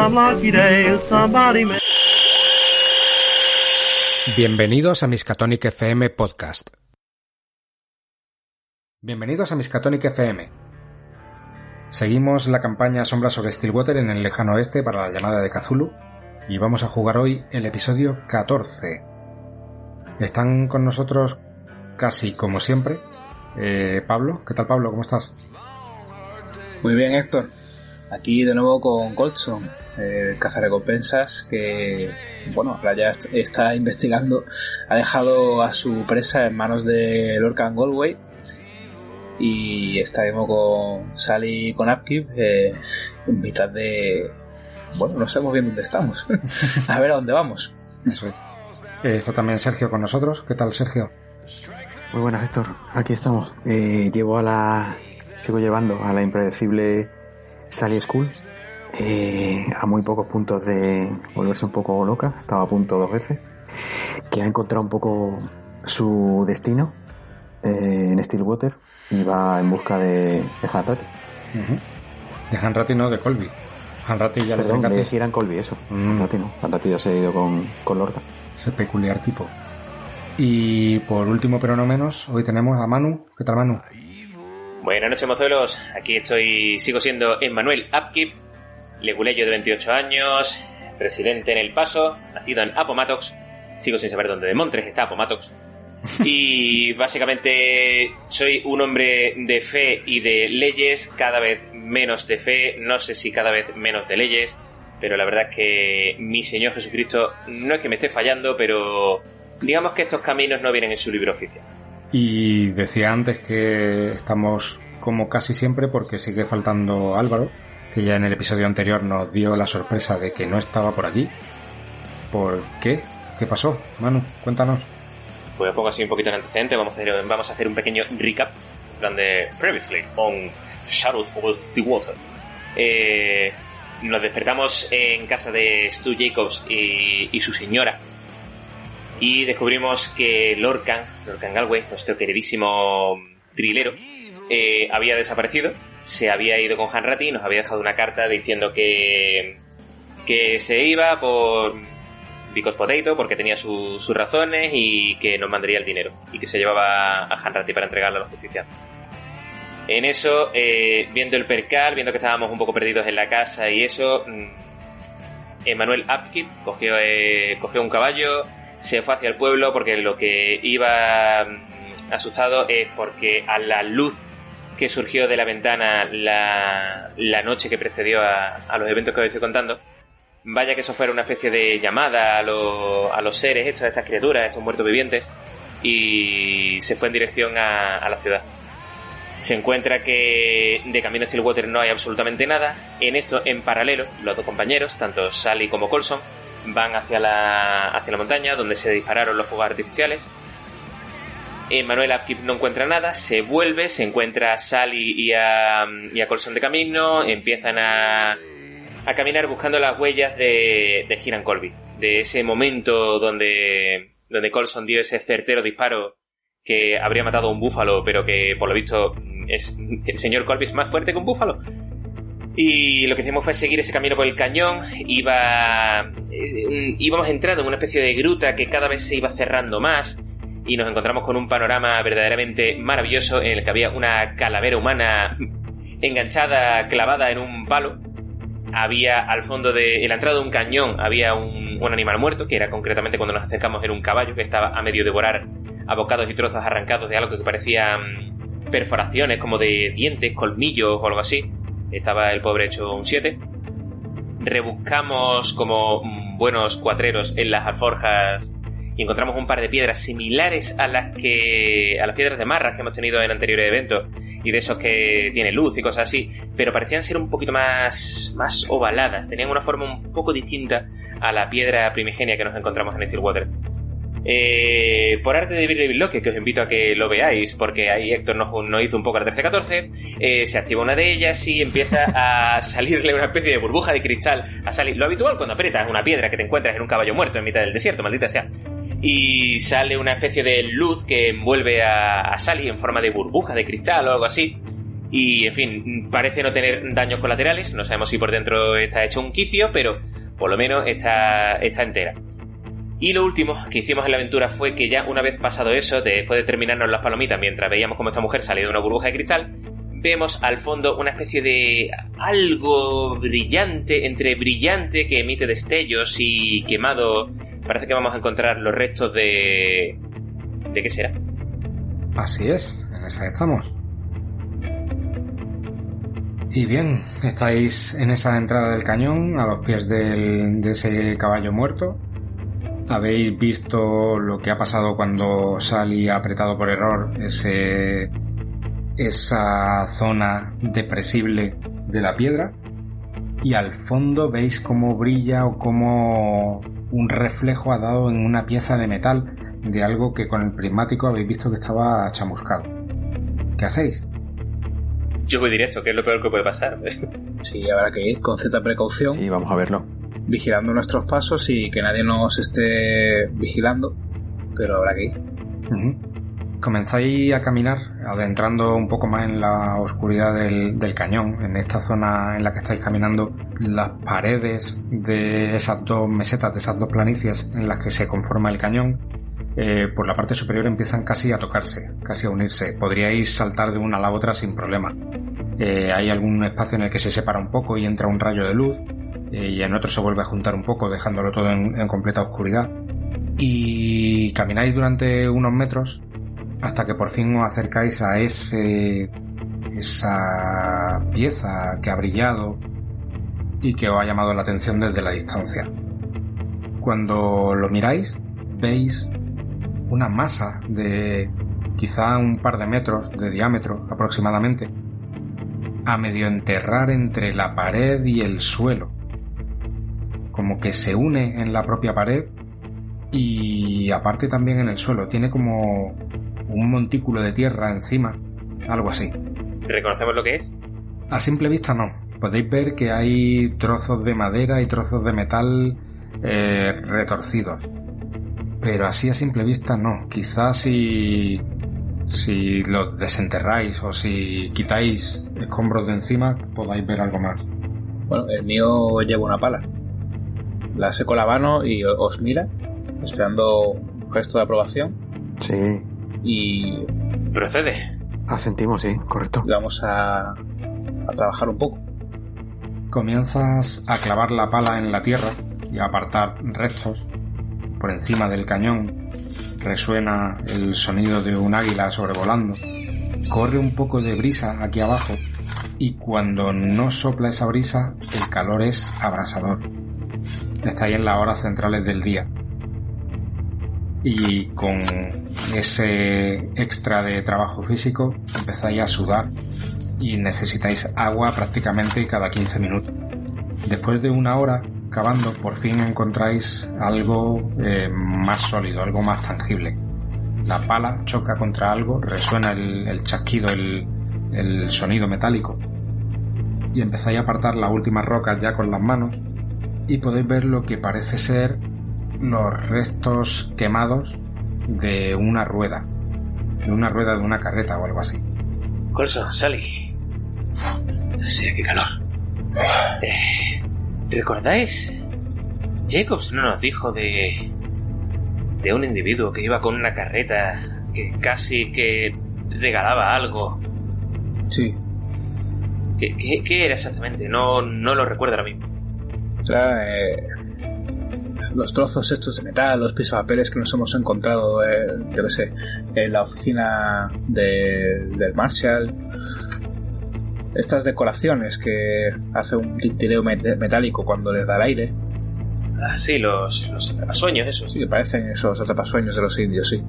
some lucky day somebody may. Bienvenidos a Miskatonic FM Podcast. Bienvenidos a Miskatonic FM. Seguimos la campaña Sombras sobre Stillwater en el lejano oeste para la llamada de Cthulhu y vamos a jugar hoy el episodio 14. Están con nosotros casi como siempre eh, Pablo. ¿Qué tal Pablo? ¿Cómo estás? Muy bien Héctor. Aquí de nuevo con Goldson, el cazarrecompensas que, bueno, ahora ya está investigando, ha dejado a su presa en manos de Lorcan Galway y estaremos con Sally y con Upkeep eh, en mitad de... Bueno, no sabemos bien dónde estamos. a ver a dónde vamos. Eso es. Eh, está también Sergio con nosotros. ¿Qué tal, Sergio? Muy buenas, Héctor. Aquí estamos. Eh, llevo a la... Sigo llevando a la impredecible Sally School eh, a muy pocos puntos de volverse un poco loca. Estaba a punto dos veces. Que ha encontrado un poco su destino eh, en Stillwater y va en busca de, de Hanratty. De Hanratty no, de Colby. Hanratty ya Perdón, le de Colby, eso. Mm. Hanratty no. Hanratty ya se ha ido con, con Lorca. Ese peculiar tipo. Y por último, pero no menos, hoy tenemos a Manu. ¿Qué tal, Manu? Buenas noches, mozuelos. Aquí estoy, sigo siendo Emmanuel Upkeep, leguleyo de 28 años, residente en El Paso, nacido en Appomattox. Sigo sin saber dónde de Montres está Appomattox. Y básicamente soy un hombre de fe y de leyes, cada vez menos de fe, no sé si cada vez menos de leyes, pero la verdad es que mi Señor Jesucristo no es que me esté fallando, pero digamos que estos caminos no vienen en su libro oficial. Y decía antes que estamos como casi siempre porque sigue faltando Álvaro, que ya en el episodio anterior nos dio la sorpresa de que no estaba por aquí. ¿Por qué? ¿Qué pasó? Manu, cuéntanos. Pues pongo así un poquito en antecedente, vamos a hacer, vamos a hacer un pequeño recap donde previously on Shadows of the Water. Eh, nos despertamos en casa de Stu Jacobs y, y su señora y descubrimos que Lorcan, Lorcan Galway, nuestro queridísimo trilero, eh, había desaparecido, se había ido con Hanratty y nos había dejado una carta diciendo que, que se iba por Because Potato porque tenía su- sus razones y que nos mandaría el dinero y que se llevaba a Hanratty para entregarlo a la justicia. En eso, eh, viendo el percal, viendo que estábamos un poco perdidos en la casa y eso, mm, Emanuel Upkeep cogió, eh, cogió un caballo, se fue hacia el pueblo porque lo que iba mm, asustado es porque a la luz que surgió de la ventana la, noche que precedió a, a los eventos que os estoy contando, vaya que eso fuera una especie de llamada a, los- a los seres, estos, a estas criaturas, estos muertos vivientes, y se fue en dirección a, a la ciudad. Se encuentra que de camino a Stillwater no hay absolutamente nada. En esto, en paralelo, los dos compañeros, tanto Sally como Colson, van hacia la, hacia la montaña donde se dispararon los fuegos artificiales. Manuel Upkeep no encuentra nada, se vuelve, se encuentra a Sally y a, y a Colson de camino, empiezan a, a caminar buscando las huellas de, de Hiram Colby, de ese momento donde, donde Colson dio ese certero disparo que habría matado a un búfalo, pero que por lo visto es, el señor Colby es más fuerte que un búfalo. Y lo que hicimos fue seguir ese camino por el cañón. Iba, eh, íbamos entrando en una especie de gruta que cada vez se iba cerrando más. Y nos encontramos con un panorama verdaderamente maravilloso en el que había una calavera humana enganchada, clavada en un palo. Había al fondo de en la entrada de un cañón había un, un animal muerto, que era concretamente cuando nos acercamos era un caballo que estaba a medio devorar a bocados y trozos arrancados de algo que parecían perforaciones como de dientes, colmillos o algo así. Estaba el pobre hecho un 7. Rebuscamos como mm, buenos cuatreros en las alforjas y encontramos un par de piedras similares a las que a las piedras de marras que hemos tenido en anteriores eventos y de esos que tiene luz y cosas así, pero parecían ser un poquito más más ovaladas, tenían una forma un poco distinta a la piedra primigenia que nos encontramos en Stillwater. Eh, por arte de David Locke, que os invito a que lo veáis, porque ahí Héctor nos, nos hizo un poco la 13-14, eh, se activa una de ellas y empieza a salirle una especie de burbuja de cristal a salir. Lo habitual cuando aprietas una piedra que te encuentras en un caballo muerto en mitad del desierto, maldita sea. Y sale una especie de luz que envuelve a, a Sally en forma de burbuja de cristal o algo así. Y, en fin, parece no tener daños colaterales. No sabemos si por dentro está hecho un quicio, pero por lo menos está, está entera. Y lo último que hicimos en la aventura fue que ya una vez pasado eso, después de terminarnos las palomitas mientras veíamos cómo esta mujer salía de una burbuja de cristal, vemos al fondo una especie de algo brillante, entre brillante que emite destellos y quemado. Parece que vamos a encontrar los restos de... ¿De qué será? Así es, en esa estamos. Y bien, estáis en esa entrada del cañón, a los pies de ese caballo muerto. Habéis visto lo que ha pasado cuando Sally ha apretado por error ese, esa zona depresible de la piedra. Y al fondo veis cómo brilla o cómo un reflejo ha dado en una pieza de metal de algo que con el prismático habéis visto que estaba chamuscado. ¿Qué hacéis? Yo voy directo, que es lo peor que puede pasar. Sí, habrá que ir con cierta precaución. Sí, vamos a verlo. Vigilando nuestros pasos y que nadie nos esté vigilando. Pero habrá que ir. Comenzáis a caminar, adentrando un poco más en la oscuridad del, cañón. En esta zona en la que estáis caminando, las paredes de esas dos mesetas, de esas dos planicies en las que se conforma el cañón, eh, por la parte superior empiezan casi a tocarse, casi a unirse. Podríais saltar de una a la otra sin problema. Eh, hay algún espacio en el que se separa un poco y entra un rayo de luz, y en otro se vuelve a juntar un poco, dejándolo todo en, completa oscuridad. Y camináis durante unos metros hasta que por fin os acercáis a ese esa pieza que ha brillado y que os ha llamado la atención desde la distancia. Cuando lo miráis, veis una masa de quizá un par de metros de diámetro aproximadamente, a medio enterrar entre la pared y el suelo, como que se une en la propia pared y aparte también en el suelo, tiene como un montículo de tierra encima, algo así. ¿Reconocemos lo que es? A simple vista no. Podéis ver que hay trozos de madera y trozos de metal eh, retorcidos. Pero así a simple vista no. Quizás si, si los desenterráis o si quitáis escombros de encima podáis ver algo más. Bueno, el mío lleva una pala. La seco la mano y os mira, esperando un gesto de aprobación. Sí, Y Procede. asentimos, sí, correcto. vamos a, a trabajar un poco. Comienzas a clavar la pala en la tierra y a apartar restos. Por encima del cañón resuena el sonido de un águila sobrevolando. Corre un poco de brisa aquí abajo y cuando no sopla esa brisa el calor es abrasador. Estáis en las horas centrales del día. Y con ese extra de trabajo físico empezáis a sudar y necesitáis agua prácticamente cada 15 minutos. Después de una hora cavando, por fin encontráis algo eh, más sólido, algo más tangible. La pala choca contra algo, resuena el, chasquido, el, el sonido metálico. Y empezáis a apartar las últimas rocas ya con las manos y podéis ver lo que parece ser los restos quemados de una rueda, de una rueda de una carreta o algo así. Colson, Sally. Sí, qué calor. Eh, ¿Recordáis? Jacobs no nos dijo de. de un individuo que iba con una carreta que casi que regalaba algo. Sí, ¿Qué, qué- qué era exactamente? No, no lo recuerdo ahora mismo. Eh, los trozos estos de metal, los pisapapeles que nos hemos encontrado, eh, yo qué sé, en la oficina de- del Marshall. Estas decoraciones que hace un tintileo met- metálico cuando les da el aire. Ah, sí, los, los sueños, esos. Sí, que parecen esos atrapasueños de los indios, sí.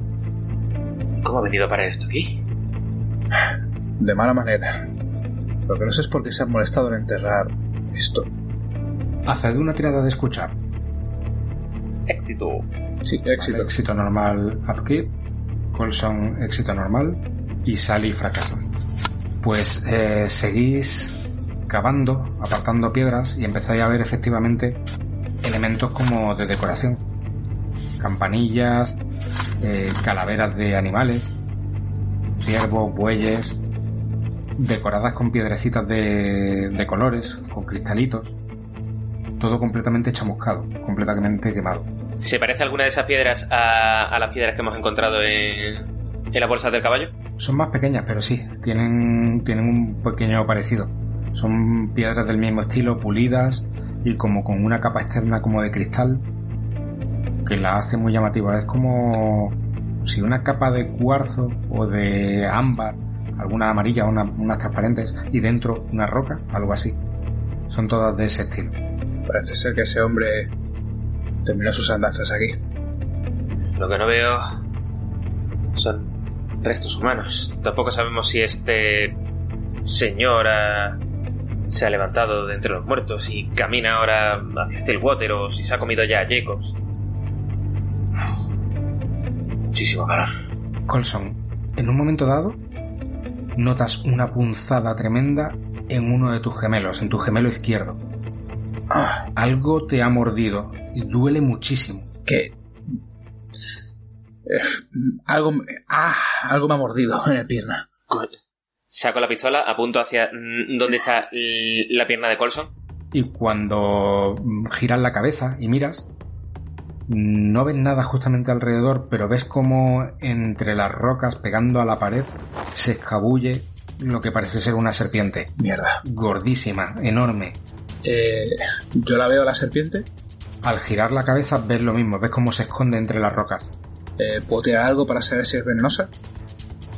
¿Cómo ha venido a parar esto aquí? De mala manera. Lo que no sé es por qué se han molestado en enterrar esto. Haced una tirada de escuchar. Éxito. Sí, éxito. Vale, éxito normal upkeep, Colson éxito normal y Sally fracasa. Pues eh, seguís cavando, apartando piedras y empezáis a ver efectivamente elementos como de decoración. Campanillas, eh, calaveras de animales, ciervos, bueyes. decoradas con piedrecitas de, de colores, con cristalitos. Todo completamente chamuscado, completamente quemado. ¿Se parece alguna de esas piedras a, a las piedras que hemos encontrado en, en la bolsa del caballo? Son más pequeñas, pero sí, tienen, tienen un pequeño parecido. Son piedras del mismo estilo, pulidas y como con una capa externa como de cristal que la hace muy llamativa. Es como si una capa de cuarzo o de ámbar, algunas amarillas, una- unas transparentes, y dentro una roca, algo así. Son todas de ese estilo. Parece ser que ese hombre terminó sus andanzas aquí. Lo que no veo son restos humanos. Tampoco sabemos si este señor ha- se ha levantado de entre los muertos y camina ahora hacia Stillwater o si se ha comido ya a Jacobs. Muchísimo calor. Colson, en un momento dado, notas una punzada tremenda en uno de tus gemelos, en tu gemelo izquierdo. Ah, Algo te ha mordido y duele muchísimo. que... Eh, algo, me- ah, algo me ha mordido en el pierna. Saco la pistola, apunto hacia mm, donde está la pierna de Colson. Y cuando mm, giras la cabeza y miras, no ves nada justamente alrededor, pero ves como entre las rocas pegando a la pared se escabulle lo que parece ser una serpiente. Mierda. Gordísima, enorme. Eh, yo la veo la serpiente. Al girar la cabeza ves lo mismo, ves cómo se esconde entre las rocas. Eh, ¿Puedo tirar algo para saber si es venenosa?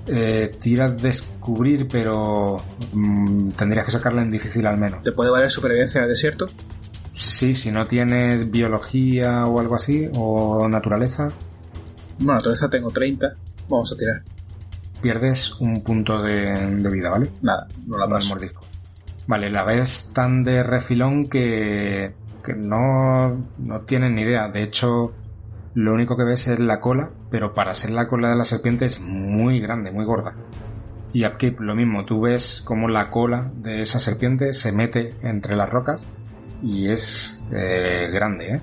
Eh, tiras descubrir, pero mm, tendrías que sacarla en difícil al menos. ¿Te puede valer supervivencia en el desierto? Sí, si no tienes biología o algo así, o naturaleza, Bueno, naturaleza tengo 30. Vamos a tirar. pierdes un punto de, de vida, ¿vale? Nada, no la paso. mordisco. Vale, la ves tan de refilón que, que no, no tienes ni idea. De hecho, lo único que ves es la cola, pero para ser la cola de la serpiente es muy grande, muy gorda. Y Upkeep, lo mismo, tú ves como la cola de esa serpiente se mete entre las rocas y es eh, grande, ¿eh?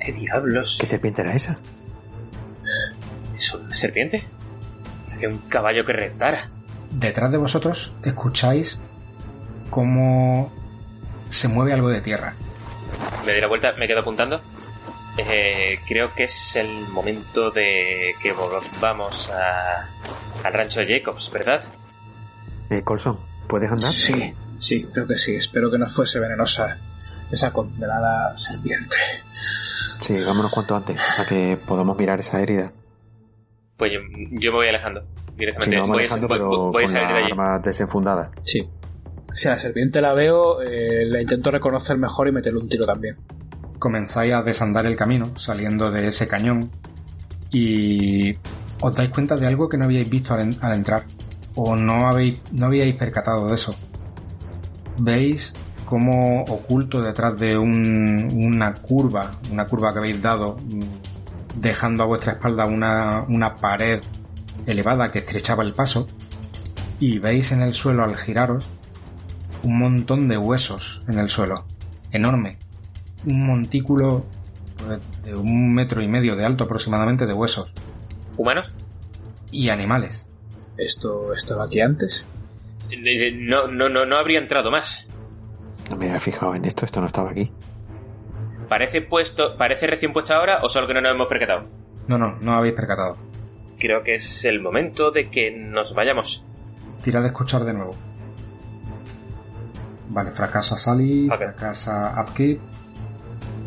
¿Qué diablos? ¿Qué serpiente era esa? ¿Es una serpiente? Parece un caballo que reptara. Detrás de vosotros escucháis cómo se mueve algo de tierra. Me doy la vuelta, me quedo apuntando. Eh, creo que es el momento de que volvamos a, al rancho de Jacobs, ¿verdad? Eh, Colson, ¿puedes andar? Sí, sí, creo que sí. Espero que no fuese venenosa esa condenada serpiente. Sí, vámonos cuanto antes, para que podamos mirar esa herida. Pues yo, yo me voy alejando Sí, directamente. nos vamos voy, a, alejando, voy- pero voy a con salir la de allí. arma desenfundada. Sí. Si a la serpiente la veo, eh, la intento reconocer mejor y meterle un tiro también. comenzáis a desandar el camino saliendo de ese cañón y os dais cuenta de algo que no habíais visto al, en- al entrar o no habéis no habíais percatado de eso. Veis como oculto detrás de un- una curva, una curva que habéis dado, dejando a vuestra espalda una, una pared elevada que estrechaba el paso, y veis en el suelo al giraros un montón de huesos en el suelo, enorme, un montículo pues, de un metro y medio de alto aproximadamente de huesos ¿Humanos? y animales. ¿Esto estaba aquí antes? Eh, eh, No, no, no, no habría entrado más. No me había fijado en esto, esto no estaba aquí. ¿Parece puesto, parece recién puesto ahora o solo que no nos hemos percatado? No, no, no habéis percatado. Creo que es el momento de que nos vayamos. Tira de escuchar de nuevo. Vale, fracasa Sally, Ok. fracasa Upkeep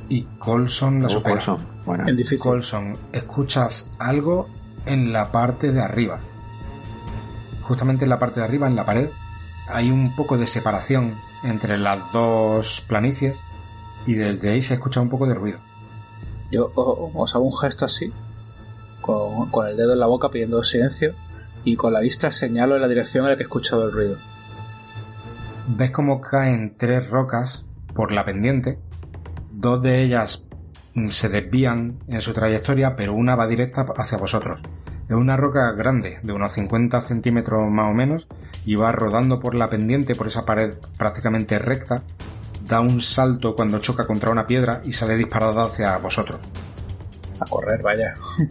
y Colson la Oh, supera. Colson, bueno. El difícil. Colson, escuchas algo en la parte de arriba. Justamente en la parte de arriba, en la pared, hay un poco de separación entre las dos planicies y desde ahí se escucha un poco de ruido. Yo os hago un gesto así, con, con el dedo en la boca pidiendo silencio, y con la vista señalo en la dirección en la que he escuchado el ruido. Ves cómo caen tres rocas por la pendiente. Dos de ellas se desvían en su trayectoria, pero una va directa hacia vosotros. Es una roca grande, de unos 50 centímetros más o menos, y va rodando por la pendiente, por esa pared prácticamente recta. Da un salto cuando choca contra una piedra y sale disparada hacia vosotros. A correr, vaya.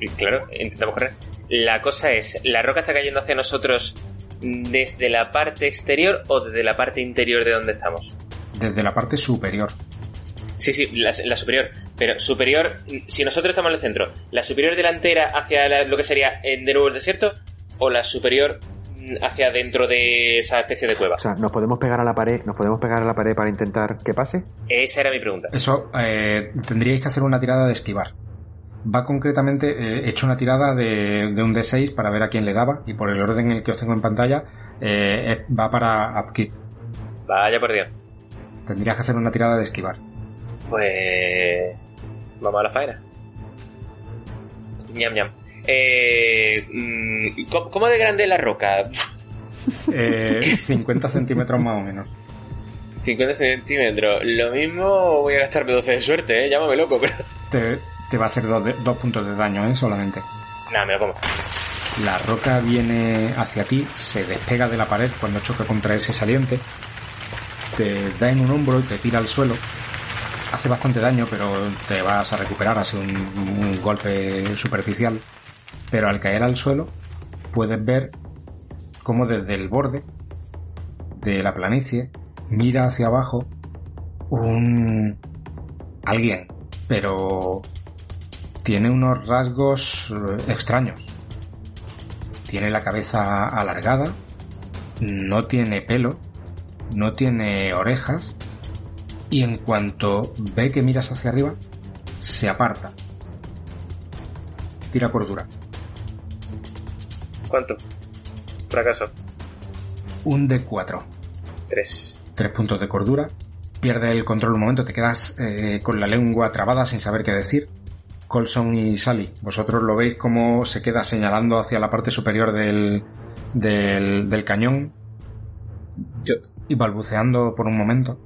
Y claro, intentamos correr. La cosa es, la roca está cayendo hacia nosotros desde la parte exterior o desde la parte interior de donde estamos. Desde la parte superior. Sí, sí, la, la superior. Pero superior, si nosotros estamos en el centro, ¿la superior delantera hacia la- lo que sería eh, de nuevo el desierto? ¿O la superior mm, hacia dentro de esa especie de cueva? O sea, nos podemos pegar a la pared, nos podemos pegar a la pared para intentar que pase. Esa era mi pregunta. Eso eh, tendríais que hacer una tirada de esquivar. Va concretamente eh, hecho una tirada de, de un D6 para ver a quién le daba y por el orden en el que os tengo en pantalla eh, va para upkeep. Vaya por Dios. Tendrías que hacer una tirada de esquivar. Pues. Vamos a la faena. Ñam, ñam. Eh, mm, ¿cómo, cómo de grande es la roca? Eh, 50 centímetros más o menos. 50 centímetros. Lo mismo voy a gastarme 12 de suerte, ¿eh? Llámame loco, pero. Te, te va a hacer dos, de- dos puntos de daño, ¿eh? Solamente. Nada, me lo como. La roca viene hacia ti, se despega de la pared cuando choca contra ese saliente, te da en un hombro y te tira al suelo. Hace bastante daño, pero te vas a recuperar, ha sido un, un golpe superficial. Pero al caer al suelo, puedes ver cómo desde el borde de la planicie mira hacia abajo un alguien, pero tiene unos rasgos eh, extraños. Tiene la cabeza alargada, no tiene pelo, no tiene orejas y en cuanto ve que miras hacia arriba, se aparta. Tira cordura. ¿Cuánto? Fracaso. Un de 4 Tres. Tres puntos de cordura. Pierde el control un momento, te quedas eh, con la lengua trabada sin saber qué decir. Colson y Sally, vosotros lo veis como se queda señalando hacia la parte superior del, del, del cañón Yo, y balbuceando por un momento.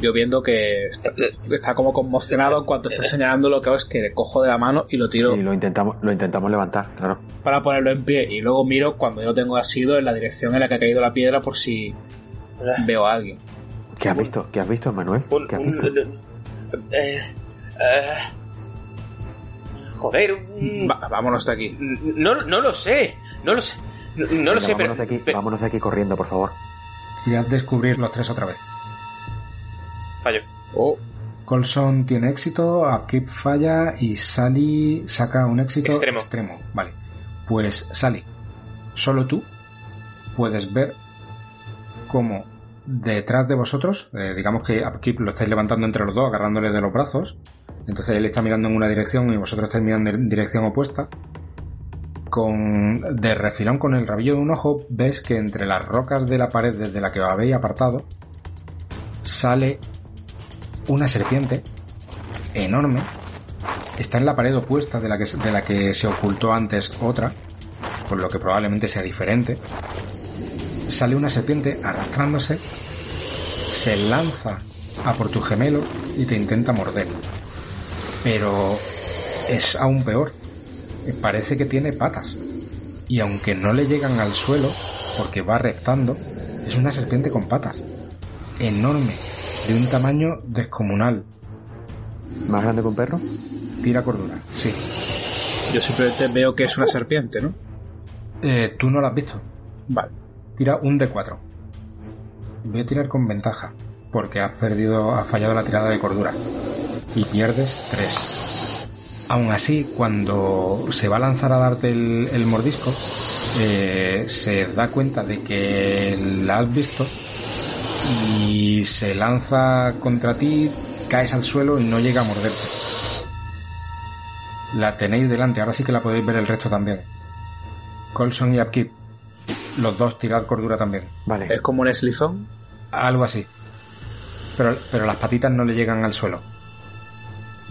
yo viendo que está, está como conmocionado en cuanto está señalando lo que hago es que le cojo de la mano y lo tiro Sí, lo intentamos, lo intentamos levantar, claro. para ponerlo en pie y luego miro cuando yo lo tengo asido en la dirección en la que ha caído la piedra por si veo a alguien. ¿Qué has visto? ¿Qué has visto, Manuel? ¿Qué has un- visto? eh, eh, joder, un- Va- vámonos de aquí. no, no lo sé. No lo sé. No, no lo sé, pero. vámonos de aquí, pero- vámonos de aquí corriendo, por favor. Tirad descubrir los tres otra vez. Fallo. Oh, Colson tiene éxito, Upkeep falla y Sally saca un éxito Extremo. Vale. Pues Sally, solo tú puedes ver cómo detrás de vosotros, eh, digamos que Upkeep lo estáis levantando entre los dos, agarrándole de los brazos. Entonces él está mirando en una dirección y vosotros estáis mirando en dirección opuesta. Con, de refilón con el rabillo de un ojo, ves que entre las rocas de la pared desde la que os habéis apartado, sale una serpiente enorme. Está en la pared opuesta de la que, de la que se ocultó antes otra, por lo que probablemente sea diferente. Sale una serpiente arrastrándose, se lanza a por tu gemelo y te intenta morder. Pero es aún peor. Parece que tiene patas. Y aunque no le llegan al suelo, porque va reptando, es una serpiente con patas. Enorme, de un tamaño descomunal. ¿Más grande que un perro? Tira cordura, sí. yo simplemente veo que es una serpiente, ¿no? Eh, tú no la has visto. Vale. Tira un de 4. Voy a tirar con ventaja, porque has perdido, has fallado la tirada de cordura. Y pierdes 3. Aún así, cuando se va a lanzar a darte el, el mordisco, eh, se da cuenta de que la has visto y se lanza contra ti, caes al suelo y no llega a morderte. La tenéis delante, ahora sí que la podéis ver el resto también. Colson y Upkeep, los dos tirad cordura también. Vale. Es como un eslizón. Algo así. Pero, pero las patitas no le llegan al suelo.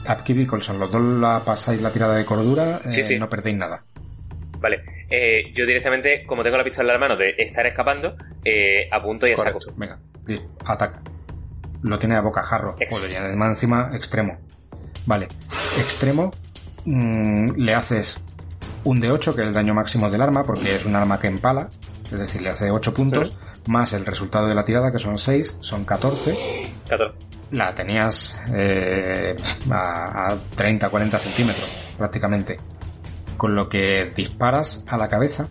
Upkeep y Colson, los dos la pasáis la tirada de cordura, eh, Sí, no perdéis nada. Vale. Eh, yo directamente, como tengo la pistola en la mano de estar escapando, eh, apunto y saco. Correcto. Venga, sí, ataca. Lo tiene a bocajarro. Joder, y además encima extremo. Vale. Extremo. mm, le haces un de 8, que es el daño máximo del arma, porque es un arma que empala. Es decir, le hace 8 puntos. Más el resultado de la tirada, que son 6, son 14. 14. La tenías eh, a, a 30, 40 centímetros, prácticamente. Con lo que disparas a la cabeza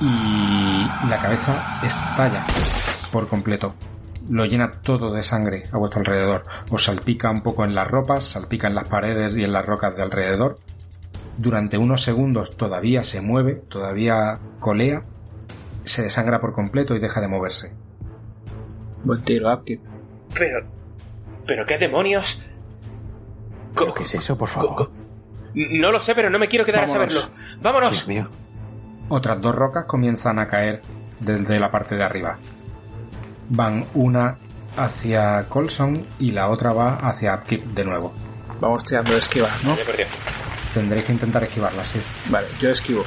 y la cabeza estalla por completo. Lo llena todo de sangre a vuestro alrededor. Os salpica un poco en las ropas, salpica en las paredes y en las rocas de alrededor. Durante unos segundos todavía se mueve, todavía colea, se desangra por completo y deja de moverse. Buen tiro, Upkeep. Pero. ¿Pero qué demonios? ¿Pero ¿Qué es eso, por favor? No lo sé, pero no me quiero quedar Vámonos. a saberlo. ¡Vámonos! Dios mío. Otras dos rocas comienzan a caer desde la parte de arriba. Van una hacia Colson y la otra va hacia Upkeep de nuevo. Vamos tirando de esquivar, ¿no? Tendréis que intentar esquivarla, sí. Vale, yo esquivo.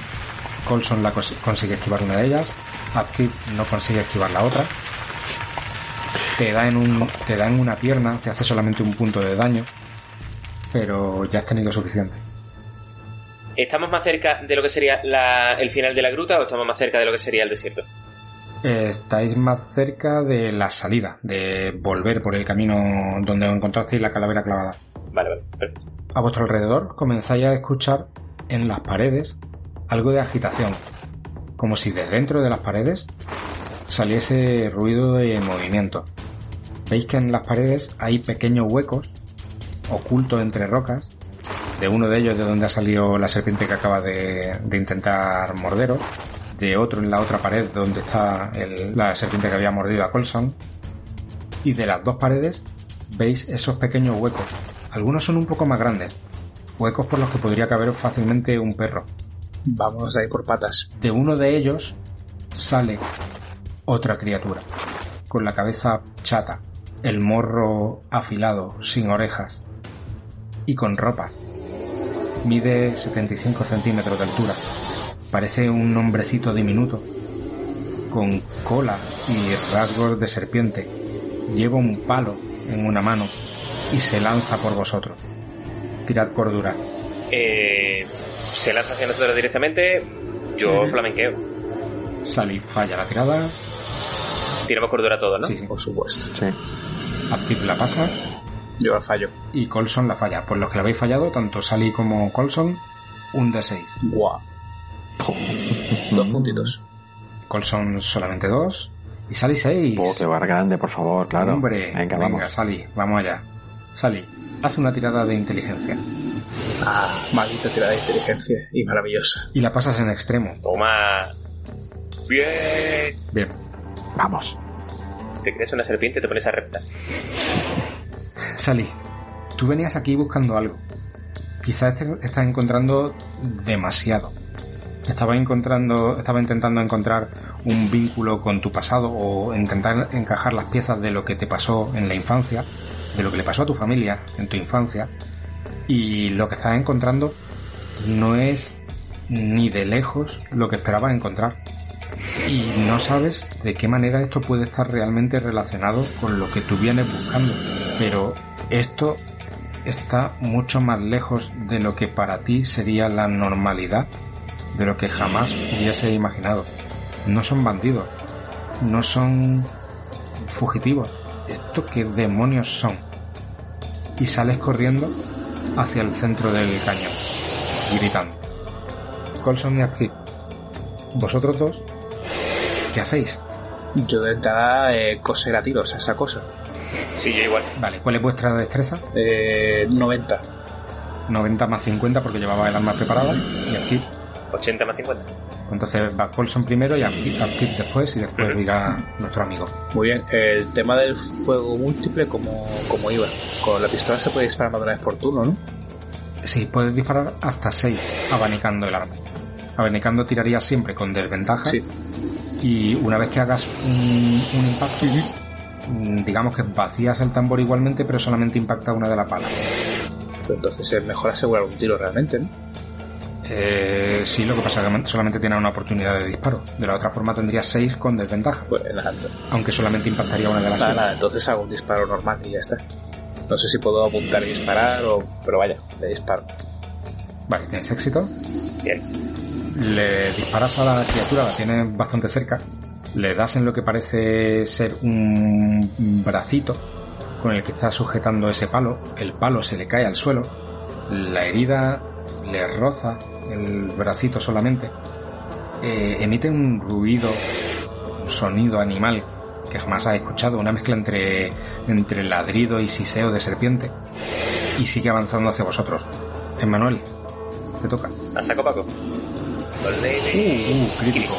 Colson la cons- consigue esquivar una de ellas, Upkeep no consigue esquivar la otra. Te da, en un, te da en una pierna, te hace solamente un punto de daño, pero ya has tenido suficiente. ¿Estamos más cerca de lo que sería la- el final de la gruta o estamos más cerca de lo que sería el desierto? Eh, Estáis más cerca de la salida, de volver por el camino donde encontrasteis la calavera clavada. Vale, vale, perfecto. A vuestro alrededor comenzáis a escuchar en las paredes algo de agitación, como si de dentro de las paredes saliese ruido de movimiento. Veis que en las paredes hay pequeños huecos ocultos entre rocas, de uno de ellos de donde ha salido la serpiente que acaba de, intentar morderos, de otro en la otra pared donde está la serpiente que había mordido a Colson, y de las dos paredes veis esos pequeños huecos. Algunos son un poco más grandes, huecos por los que podría caber fácilmente un perro. Vámonos de ahí por patas. De uno de ellos sale otra criatura, con la cabeza chata, el morro afilado, sin orejas y con ropa. Mide 75 centímetros de altura. Parece un hombrecito diminuto, con cola y rasgos de serpiente. Lleva un palo en una mano y se lanza por vosotros. Tirad cordura. Eh, se lanza hacia nosotros directamente. Yo flamenqueo. Sally falla la tirada. Tiramos cordura todo, ¿no? Sí, sí. Por supuesto. Sí. La pasa Yo la fallo. y Colson la falla. Por los que la habéis fallado, tanto Sally como Colson, un de 6. Guau. Dos puntitos. Colson solamente dos. Y Sally 6. Oh, qué bar grande, por favor, claro. Hombre, venga, venga, vamos. Sally, vamos allá. Sally, haz una tirada de inteligencia. Ah, maldita tirada de inteligencia. Y maravillosa. Y la pasas en extremo. Toma. Bien. Bien. Vamos. Te crees una serpiente y te pones a reptar. Sally, tú venías aquí buscando algo. Quizás te estás encontrando demasiado. Estaba encontrando, estaba intentando encontrar un vínculo con tu pasado o intentar encajar las piezas de lo que te pasó en la infancia, de lo que le pasó a tu familia en tu infancia. Y lo que estás encontrando no es ni de lejos lo que esperabas encontrar. Y no sabes de qué manera esto puede estar realmente relacionado con lo que tú vienes buscando. Pero esto está mucho más lejos de lo que para ti sería la normalidad, de lo que jamás hubiese imaginado. No son bandidos, no son fugitivos. ¿Esto qué demonios son? Y sales corriendo hacia el centro del cañón, gritando. Colson y Upkeep, vosotros dos, ¿qué hacéis? Yo de entrada eh, coser a tiros a esa cosa. Sí, yo igual. Vale, ¿cuál es vuestra destreza? Eh, 90. 90 más 50 porque llevaba el arma preparada y Upkeep 80 más 50. Entonces va Colson primero y Upkeep después y después Ujú. irá nuestro amigo. Muy bien. El tema del fuego múltiple, como, como iba. Con la pistola se puede disparar más de una vez por turno, ¿no? Sí, puedes disparar hasta 6 abanicando el arma. Abanicando tirarías siempre con desventaja Sí. y una vez que hagas un, un impacto, mm, digamos que vacías el tambor igualmente pero solamente impacta una de las balas. Pero entonces es mejor asegurar un tiro realmente, ¿no? Eh, sí, lo que pasa es que solamente tiene una oportunidad de disparo. De la otra forma tendrías 6 con desventaja, Pues aunque solamente impactaría una de las nada, seis. nada, entonces hago un disparo normal y ya está. No sé si puedo apuntar y disparar o... Pero vaya, le disparo. Vale, tienes éxito. Bien. Le disparas a la criatura, la tienes bastante cerca. Le das en lo que parece ser un bracito con el que está sujetando ese palo. El palo se le cae al suelo. La herida le roza el bracito solamente. eh, emite un ruido, un sonido animal que jamás has escuchado, una mezcla entre, entre ladrido y siseo de serpiente, y sigue avanzando hacia vosotros. Emmanuel, te toca. A saco Paco. Uh, crítico.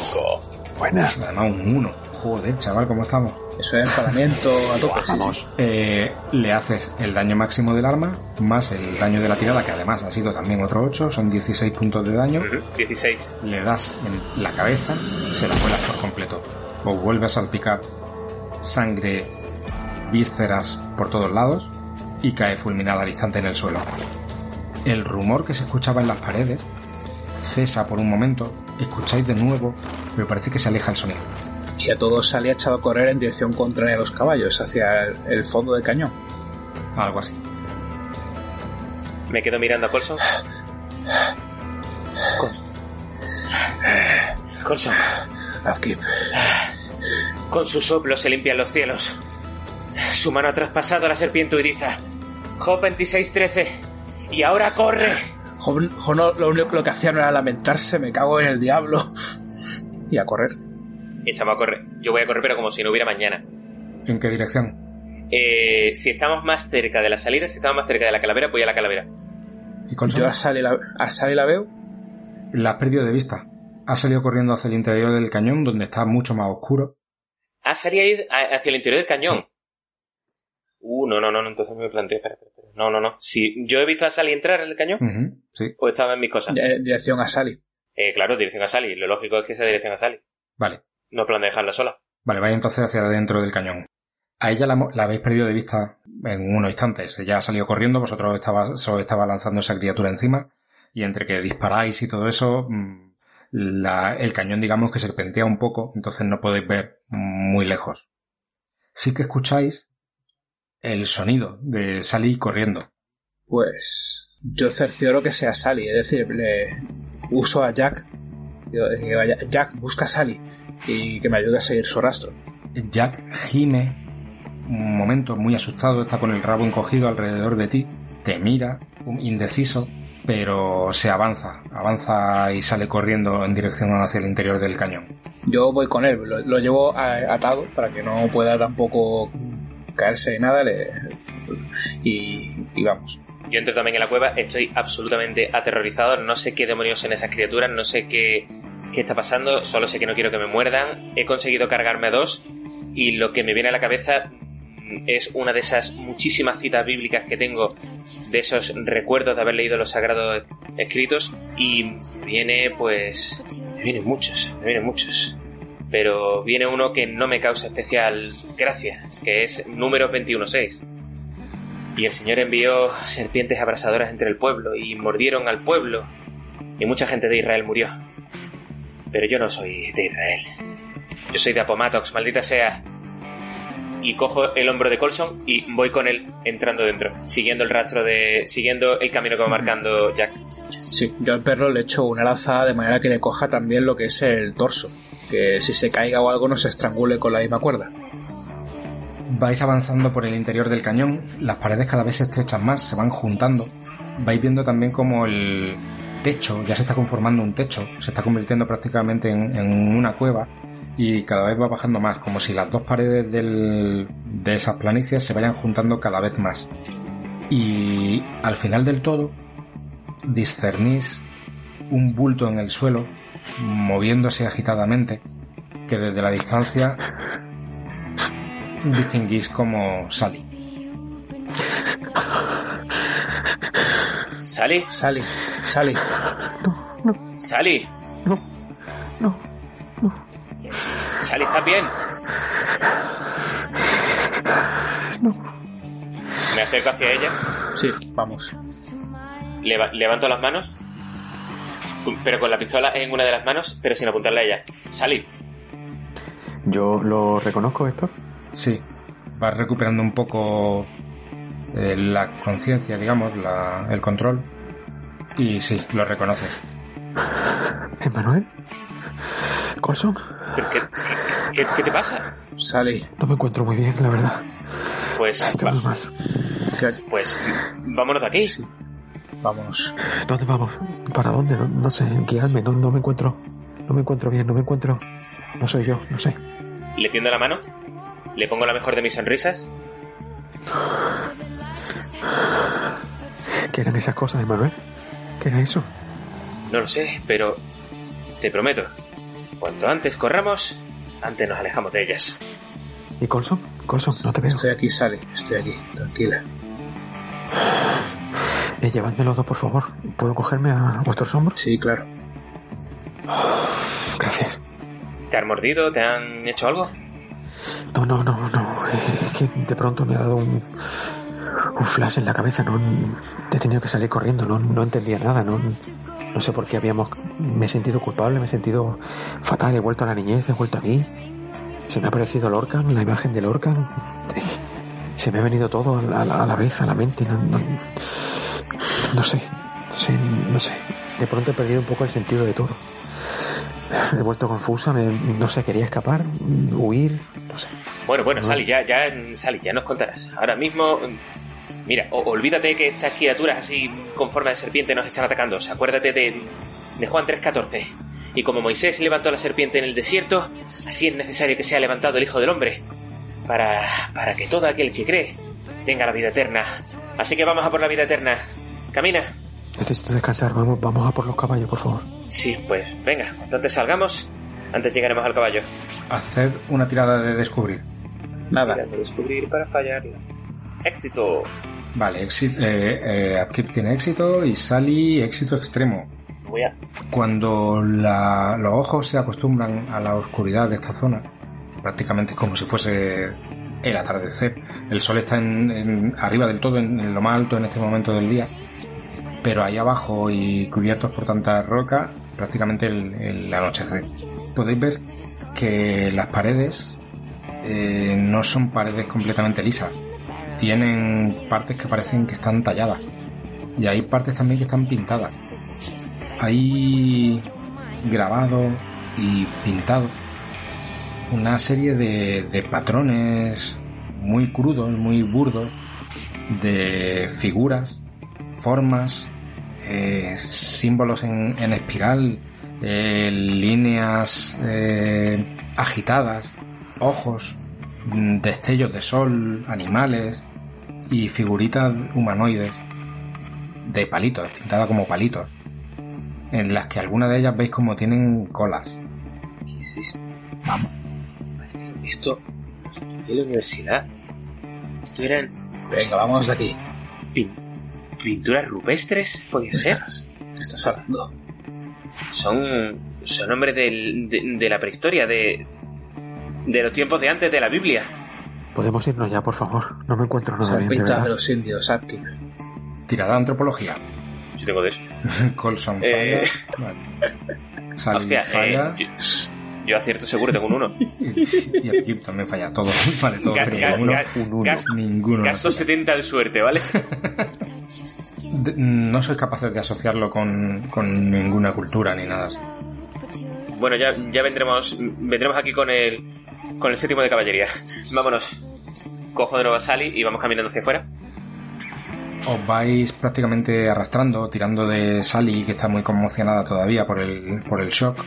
Buena. Además, un 1. Joder, chaval, ¿cómo estamos? Eso es empalamiento a tope. sí, sí. Vamos. Eh, le haces el daño máximo del arma, más el daño de la tirada, que además ha sido también otro 8, son 16 puntos de daño. Ujú, 16. Le das en la cabeza, se la vuelas por completo. O vuelve a salpicar sangre, vísceras por todos lados y cae fulminada al instante en el suelo. El rumor que se escuchaba en las paredes cesa por un momento, escucháis de nuevo, pero parece que se aleja el sonido. Y a todos salía echado a correr en dirección contraria a los caballos, hacia el, el fondo del cañón. Algo así. Me quedo mirando a Colson. Col- Colson, Aquí. con su soplo se limpian los cielos. Su mano ha traspasado a la serpiente huidiza. Job 2613. Y ahora corre. Jo, no, lo único lo que hacía no era lamentarse, me cago en el diablo. Y a correr. Echamos a correr. Yo voy a correr, pero como si no hubiera mañana. ¿En qué dirección? Eh, si estamos más cerca de la salida, si estamos más cerca de la calavera, voy a la calavera. ¿Y Colson? Yo a Sally la, a Sally la veo. La has perdido de vista. Ha salido corriendo hacia el interior del cañón, donde está mucho más oscuro. Ah, sería ir a- hacia el interior del cañón. Sí. Uh, no, no, no, no, entonces me planteo. Espera, espera, espera. No, no, no. Si yo he visto a Sally entrar en el cañón, Ujú, sí, o estaba en mis cosas. eh, dirección a Sally. Eh, claro, dirección a Sally. Lo lógico es que sea dirección a Sally. vale. No plan de dejarla sola. Vale, vais entonces hacia adentro del cañón. A ella la, habéis perdido de vista en unos instantes. Ella ha salido corriendo, vosotros estaba, solo estaba lanzando esa criatura encima, y entre que disparáis y todo eso, mm, la- el cañón digamos que serpentea un poco, entonces no podéis ver muy lejos. Sí que escucháis el sonido de Sally corriendo. Pues yo cercioro que sea Sally, es decir, le uso a Jack. Digo, que vaya, Jack, busca a Sally y que me ayude a seguir su rastro. Jack gime un momento muy asustado, está con el rabo encogido alrededor de ti, te mira, indeciso, pero se avanza, avanza y sale corriendo en dirección hacia el interior del cañón. Yo voy con él, lo, lo llevo atado para que no pueda tampoco caerse ni nada y, vamos. Yo entro también en la cueva, estoy absolutamente aterrorizado, no sé qué demonios son esas criaturas, no sé qué, qué está pasando, solo sé que no quiero que me muerdan, he conseguido cargarme dos y lo que me viene a la cabeza mm, es una de esas muchísimas citas bíblicas que tengo, de esos recuerdos de haber leído los sagrados escritos y viene pues... me vienen muchos, me vienen muchos. Pero viene uno que no me causa especial gracia, que es número 21.6. Y el Señor envió serpientes abrasadoras entre el pueblo y mordieron al pueblo. Y mucha gente de Israel murió. Pero yo no soy de Israel. Yo soy de Apomatox, maldita sea. Y cojo el hombro de Colson y voy con él entrando dentro, siguiendo el rastro de. siguiendo el camino que va marcando Jack. Sí, yo al perro le echo una lanzada de manera que le coja también lo que es el torso. Que si se caiga o algo no se estrangule con la misma cuerda. Vais avanzando por el interior del cañón, las paredes cada vez se estrechan más, se van juntando. Vais viendo también como el techo, ya se está conformando un techo, se está convirtiendo prácticamente en, una cueva y cada vez va bajando más, como si las dos paredes del- de esas planicies se vayan juntando cada vez más. Y al final del todo, discernís un bulto en el suelo, moviéndose agitadamente, que desde la distancia distinguís como Sally. ¿Sally? Sally, Sally. ¿Sally? No, no, no, ¿Sally, estás bien? no. Me acerco hacia ella, Sí, vamos. leva- levanto las manos, pero con la pistola en una de las manos, pero sin apuntarle a ella. Sally, Yo lo reconozco, Héctor. Sí, vas recuperando un poco eh, la conciencia, digamos, la- el control. Y sí, lo reconoces. ¿Emmanuel? ¿Colson? ¿pero ¿qué, qué, qué te pasa? Sally, No me encuentro muy bien, la verdad. Pues, Estoy muy va- mal. que- pues vámonos de aquí. Vámonos. ¿Dónde vamos? ¿Para dónde? No, no sé, guiadme, no, no me encuentro. no me encuentro bien, no me encuentro. No soy yo, no sé. Le tiendo la mano, le pongo la mejor de mis sonrisas. ¿Qué eran esas cosas, Manuel? ¿Qué era eso? No lo sé, pero te prometo, cuanto antes corramos, antes nos alejamos de ellas. ¿Y Colson? Colson, no te veo. Estoy aquí, Sally. Estoy aquí. Tranquila. Eh, llevadme los dos, por favor. ¿Puedo cogerme a vuestros hombros? Sí, claro. Gracias. ¿Te han mordido? ¿Te han hecho algo? No, no, no, no. Es que de pronto me ha dado un, un flash en la cabeza. No, he tenido que salir corriendo. No, no entendía nada. No, no sé por qué habíamos. Me he sentido culpable, me he sentido fatal. He vuelto a la niñez, he vuelto aquí. Se me ha aparecido Lorcan, la imagen de Lorcan. Se me ha venido todo a la, a la vez, a la mente. No, no, no sé, no sé, no sé. De pronto he perdido un poco el sentido de todo. He vuelto confusa, me- no sé, quería escapar, huir, no sé. Bueno, bueno, No. Sally, ya, ya, Sally, ya nos contarás. Ahora mismo, mira, o- olvídate que estas criaturas así con forma de serpiente nos están atacando. O sea, acuérdate de, de Juan 3.14. Y como Moisés levantó la serpiente en el desierto, así es necesario que sea levantado el Hijo del Hombre. Para, para que todo aquel que cree tenga la vida eterna. Así que vamos a por la vida eterna. Camina. Necesito descansar, vamos, vamos a por los caballos, por favor. Sí, pues venga, cuanto antes salgamos, antes llegaremos al caballo. Haced una tirada de descubrir. Nada. Mira, descubrir para fallarla. Éxito. Vale, éxito, eh, eh, Upkeep tiene éxito y Sally éxito extremo. Voy a... Cuando la- los ojos se acostumbran a la oscuridad de esta zona, prácticamente es como si fuese el atardecer. El sol está en, en- arriba del todo, en, en lo más alto en este momento del día, pero ahí abajo y cubiertos por tanta roca, prácticamente el, el anochecer. Podéis ver que las paredes eh, no son paredes completamente lisas. Tienen partes que parecen que están talladas. Y hay partes también que están pintadas hay grabado y pintado una serie de, de patrones muy crudos, muy burdos, de figuras, formas, eh, símbolos en, en espiral, eh, líneas eh, agitadas, ojos, mm, destellos de sol, animales y figuritas humanoides de palitos, pintadas como palitos en las que algunas de ellas veis como tienen colas. ¿Qué es esto? Vamos. Esto de la universidad. Esto eran Venga, vamos de aquí. pin- pinturas rupestres, podía ¿Qué ser. estás? ¿Qué estás hablando? Son son hombres del- de, de la prehistoria, de de los tiempos de antes de la Biblia. Podemos irnos ya, por favor. No me encuentro nada Son bien, de pintas de los indios, Atkin. Tirada de antropología. Yo tengo de eso. Colson Eh. falla. Vale. Hostia, eh, yo, acierto seguro, tengo un uno. Y Upkeep también falla. Todo. Vale, todos tenemos uno. un uno. gas- Ninguno. Gasto nos falla. 70 de suerte, ¿vale? De- no sois capaces de asociarlo con, con ninguna cultura ni nada así. Bueno, ya, ya vendremos vendremos aquí con el con el séptimo de caballería. Vámonos. Cojo de nuevo a Sally y vamos caminando hacia afuera. Os vais prácticamente arrastrando, tirando de Sally, que está muy conmocionada todavía por el, por el shock.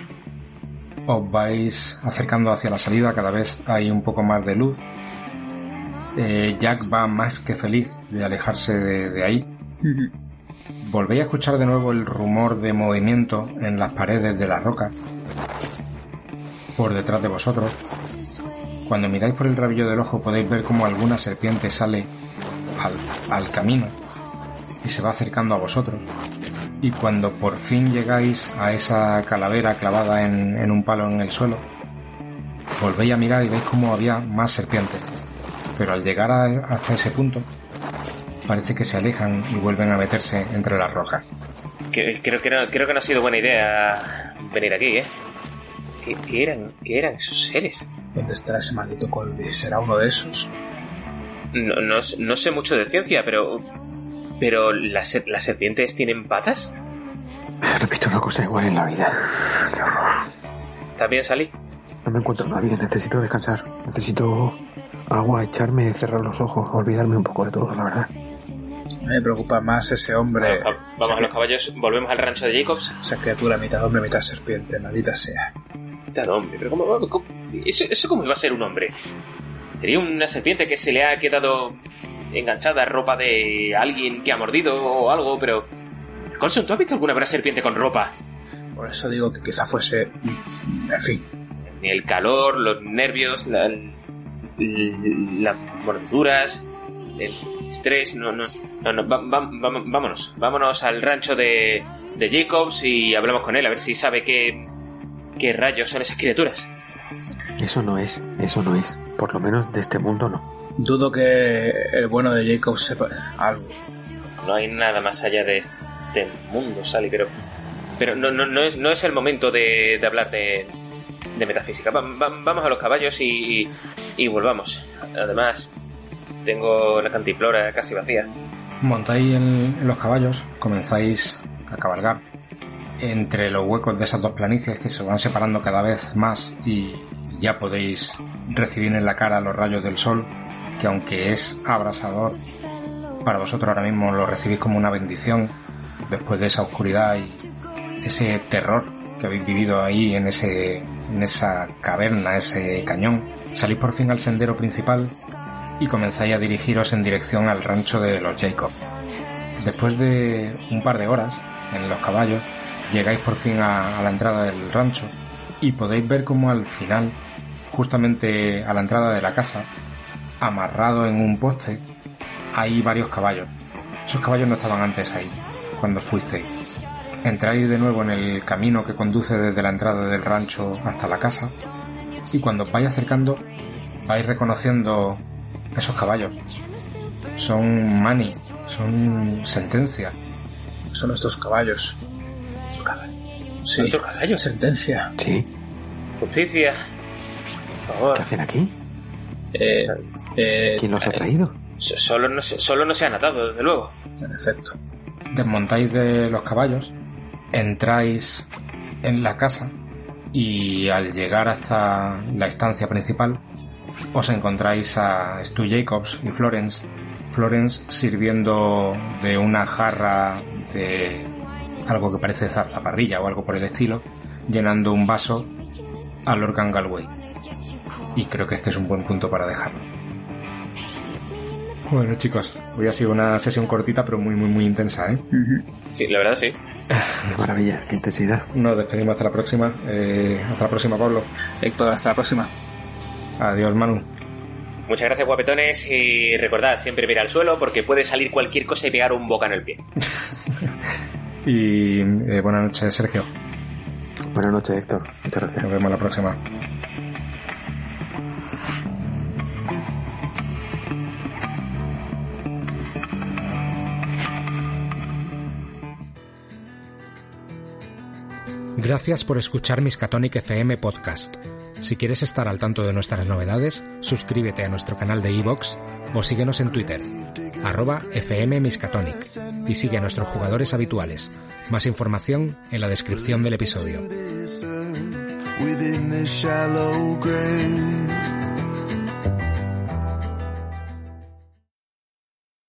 Os vais acercando hacia la salida, cada vez hay un poco más de luz. Eh, Jack va más que feliz de alejarse de, de ahí. Volvéis a escuchar de nuevo el rumor de movimiento en las paredes de la roca por detrás de vosotros. Cuando miráis por el rabillo del ojo podéis ver como alguna serpiente sale al, al camino y se va acercando a vosotros. Y cuando por fin llegáis a esa calavera clavada en, en un palo en el suelo, volvéis a mirar y veis como había más serpientes. Pero al llegar a- hasta ese punto, parece que se alejan y vuelven a meterse entre las rocas. Creo, que no, creo que no ha sido buena idea venir aquí, ¿eh? ¿Qué, qué eran, ¿Qué eran esos seres? ¿Dónde estará ese maldito Colby? ¿Será uno de esos? No, no, no sé mucho de ciencia, pero... ¿Pero las, ser- las serpientes tienen patas? No he visto una cosa igual en la vida. Qué horror. ¿Estás bien, Sally? No me encuentro nada bien, necesito descansar. Necesito agua, echarme, cerrar los ojos, olvidarme un poco de todo, la verdad. Me preocupa más ese hombre. Vamos, Vamos a los caballos, volvemos al rancho de Jacobs. Esa criatura mitad hombre, mitad serpiente, maldita sea. Mitad hombre, pero ¿cómo, cómo- eso, ¿eso cómo iba a ser un hombre? ¿Sería una serpiente que se le ha quedado enganchada a ropa de alguien que ha mordido o algo? Pero... Colson, ¿tú has visto alguna serpiente con ropa? Por eso digo que quizá fuese. En fin. El calor, los nervios, la- las mordeduras, el estrés, no, no, no, no, va- va- va- vámonos, vámonos al rancho de, de Jacobs y hablamos con él a ver si sabe qué, qué rayos son esas criaturas. Eso no es, eso no es. Por lo menos de este mundo no. Dudo que el bueno de Jacob sepa algo. No hay nada más allá de este mundo, Sally, pero, pero no, no, no, es, no es el momento de, de hablar de, de metafísica. Va- va- vamos a los caballos y, y volvamos. Además, tengo la cantiflora casi vacía. Montáis en, en los caballos, comenzáis a cabalgar entre los huecos de esas dos planicies que se van separando cada vez más y ya podéis recibir en la cara los rayos del sol, que aunque es abrasador, para vosotros ahora mismo lo recibís como una bendición después de esa oscuridad y ese terror que habéis vivido ahí en ese en esa caverna, ese cañón. Salís por fin al sendero principal y comenzáis a dirigiros en dirección al rancho de los Jacob. Después de un par de horas en los caballos, llegáis por fin a, la entrada del rancho y podéis ver como al final, justamente a la entrada de la casa, amarrado en un poste, hay varios caballos. Esos caballos no estaban antes ahí, cuando fuisteis. Entráis de nuevo en el camino que conduce desde la entrada del rancho hasta la casa y cuando os vais acercando vais reconociendo esos caballos. Son mani, son sentencia. Son nuestros caballos. Sí. ¿Nuestros caballos? Sentencia. Sí. Justicia. Por favor. ¿Qué hacen aquí? Eh, eh, ¿Quién los ha traído? So- Solo no, se, solo no se han atado, desde luego. En efecto. Desmontáis de los caballos, entráis en la casa y al llegar hasta la estancia principal os encontráis a Stu Jacobs y Florence. Florence sirviendo de una jarra de algo que parece zarzaparrilla o algo por el estilo, llenando un vaso a Lorcan Galway. Y creo que este es un buen punto para dejarlo. Bueno chicos, hoy ha sido una sesión cortita pero muy muy muy intensa, ¿eh? Sí, la verdad sí. Qué maravilla, qué intensidad. Nos despedimos hasta la próxima. Eh, hasta la próxima, Pablo. Héctor, hasta la próxima. Adiós, Manu. Muchas gracias, guapetones. Y recordad, siempre mirar al suelo porque puede salir cualquier cosa y pegar un boca en el pie. Y eh, buenas noches, Sergio. Buenas noches, Héctor. Muchas gracias. Nos vemos la próxima. Gracias por escuchar Miskatonic FM Podcast. Si quieres estar al tanto de nuestras novedades, suscríbete a nuestro canal de iVoox o síguenos en Twitter, arroba FM Miskatonic, y sigue a nuestros jugadores habituales. Más información en la descripción del episodio.